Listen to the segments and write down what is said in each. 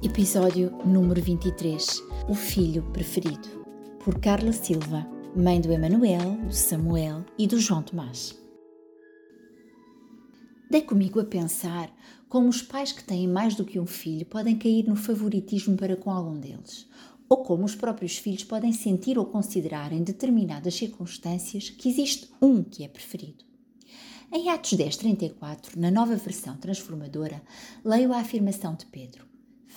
Episódio número 23 O Filho Preferido por Carla Silva, mãe do Emanuel, do Samuel e do João Tomás. Dei comigo a pensar como os pais que têm mais do que um filho podem cair no favoritismo para com algum deles, ou como os próprios filhos podem sentir ou considerar em determinadas circunstâncias que existe um que é preferido. Em Atos 10:34, na nova versão transformadora, leio a afirmação de Pedro: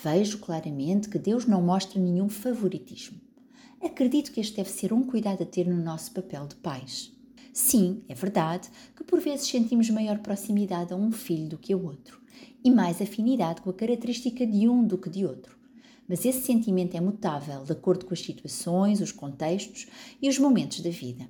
Vejo claramente que Deus não mostra nenhum favoritismo. Acredito que este deve ser um cuidado a ter no nosso papel de pais. Sim, é verdade que por vezes sentimos maior proximidade a um filho do que a outro e mais afinidade com a característica de um do que de outro. Mas esse sentimento é mutável de acordo com as situações, os contextos e os momentos da vida.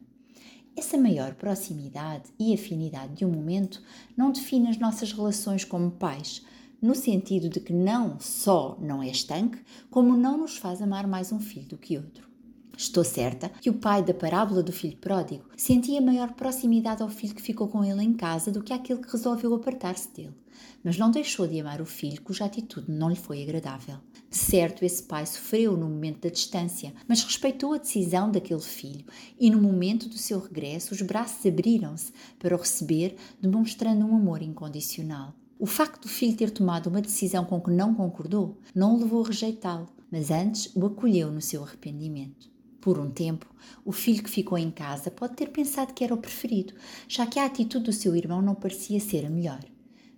Essa maior proximidade e afinidade de um momento não define as nossas relações como pais, no sentido de que não só não é estanque, como não nos faz amar mais um filho do que outro. Estou certa que o pai da parábola do filho pródigo sentia maior proximidade ao filho que ficou com ele em casa do que àquele que resolveu apartar-se dele, mas não deixou de amar o filho cuja atitude não lhe foi agradável. De certo, esse pai sofreu no momento da distância, mas respeitou a decisão daquele filho e no momento do seu regresso os braços abriram-se para o receber, demonstrando um amor incondicional. O facto do filho ter tomado uma decisão com que não concordou não o levou a rejeitá-lo, mas antes o acolheu no seu arrependimento. Por um tempo, o filho que ficou em casa pode ter pensado que era o preferido, já que a atitude do seu irmão não parecia ser a melhor.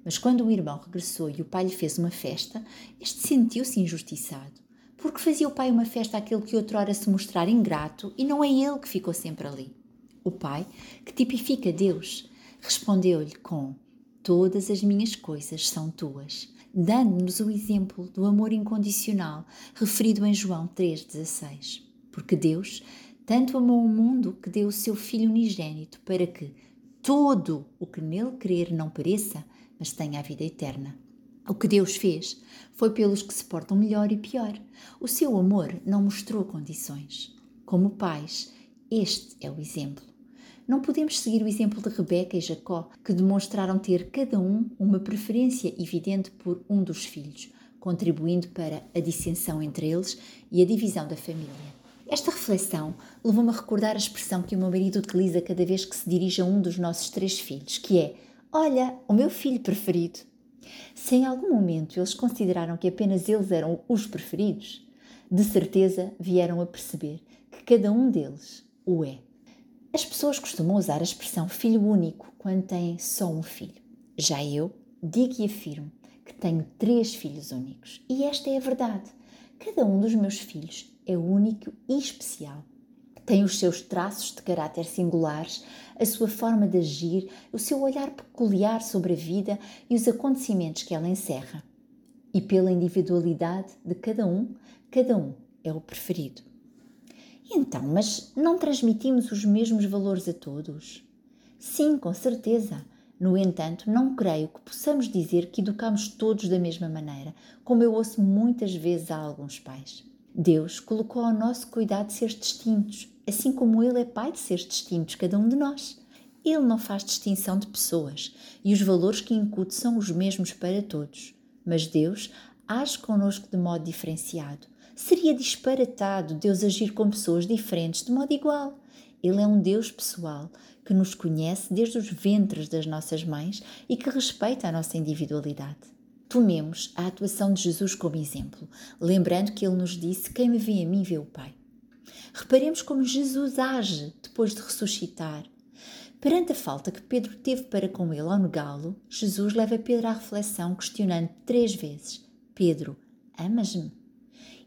Mas quando o irmão regressou e o pai lhe fez uma festa, este sentiu-se injustiçado. Porque fazia o pai uma festa àquele que outrora se mostrar ingrato e não é ele que ficou sempre ali? O pai, que tipifica Deus, respondeu-lhe com: Todas as minhas coisas são tuas, dando-nos o exemplo do amor incondicional referido em João 3,16. Porque Deus tanto amou o mundo que deu o seu Filho unigênito para que todo o que nele crer não pereça, mas tenha a vida eterna. O que Deus fez foi pelos que se portam melhor e pior. O seu amor não mostrou condições. Como pais, este é o exemplo. Não podemos seguir o exemplo de Rebeca e Jacó, que demonstraram ter cada um uma preferência evidente por um dos filhos, contribuindo para a dissensão entre eles e a divisão da família. Esta reflexão levou-me a recordar a expressão que o meu marido utiliza cada vez que se dirige a um dos nossos três filhos, que é: Olha, o meu filho preferido. Se em algum momento eles consideraram que apenas eles eram os preferidos, de certeza vieram a perceber que cada um deles o é. As pessoas costumam usar a expressão filho único quando têm só um filho. Já eu digo e afirmo que tenho três filhos únicos. E esta é a verdade. Cada um dos meus filhos é único e especial. Tem os seus traços de caráter singulares, a sua forma de agir, o seu olhar peculiar sobre a vida e os acontecimentos que ela encerra. E pela individualidade de cada um, cada um é o preferido. Então, mas não transmitimos os mesmos valores a todos? Sim, com certeza. No entanto, não creio que possamos dizer que educamos todos da mesma maneira, como eu ouço muitas vezes a alguns pais. Deus colocou ao nosso cuidado seres distintos, assim como Ele é Pai de seres distintos, cada um de nós. Ele não faz distinção de pessoas e os valores que incute são os mesmos para todos. Mas Deus age connosco de modo diferenciado Seria disparatado Deus agir com pessoas diferentes de modo igual. Ele é um Deus pessoal que nos conhece desde os ventres das nossas mães e que respeita a nossa individualidade. Tomemos a atuação de Jesus como exemplo, lembrando que ele nos disse: Quem me vê a mim vê o Pai. Reparemos como Jesus age depois de ressuscitar. Perante a falta que Pedro teve para com ele ao negá-lo, Jesus leva Pedro à reflexão, questionando três vezes: Pedro, amas-me?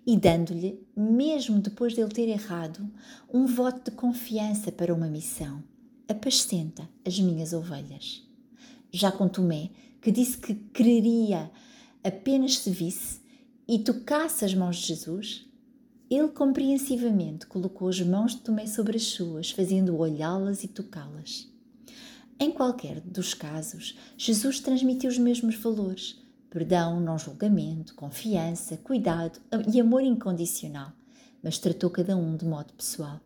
E dando-lhe, mesmo depois de ele ter errado, um voto de confiança para uma missão: apascenta as minhas ovelhas. Já com Tomé, que disse que creria apenas se visse, e tocasse as mãos de Jesus, ele compreensivamente colocou as mãos de Tomé sobre as suas, fazendo-o olhá-las e tocá-las. Em qualquer dos casos, Jesus transmitiu os mesmos valores: perdão, não julgamento, confiança, cuidado e amor incondicional, mas tratou cada um de modo pessoal.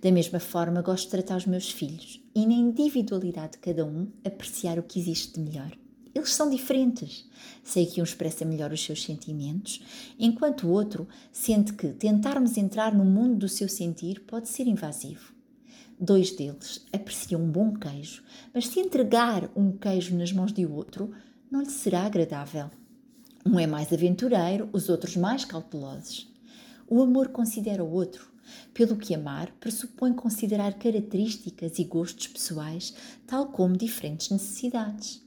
Da mesma forma, gosto de tratar os meus filhos e, na individualidade de cada um, apreciar o que existe de melhor. Eles são diferentes. Sei que um expressa melhor os seus sentimentos, enquanto o outro sente que tentarmos entrar no mundo do seu sentir pode ser invasivo. Dois deles apreciam um bom queijo, mas se entregar um queijo nas mãos de outro, não lhe será agradável. Um é mais aventureiro, os outros mais cautelosos. O amor considera o outro, pelo que amar pressupõe considerar características e gostos pessoais, tal como diferentes necessidades.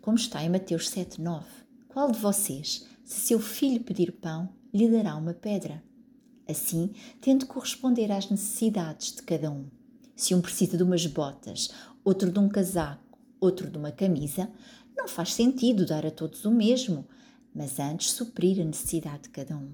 Como está em Mateus 7,9: Qual de vocês, se seu filho pedir pão, lhe dará uma pedra? Assim, tendo corresponder às necessidades de cada um. Se um precisa de umas botas, outro de um casaco, outro de uma camisa, não faz sentido dar a todos o mesmo, mas antes suprir a necessidade de cada um.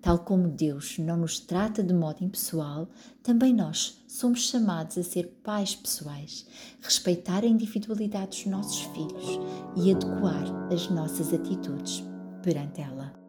Tal como Deus não nos trata de modo impessoal, também nós somos chamados a ser pais pessoais, respeitar a individualidade dos nossos filhos e adequar as nossas atitudes perante ela.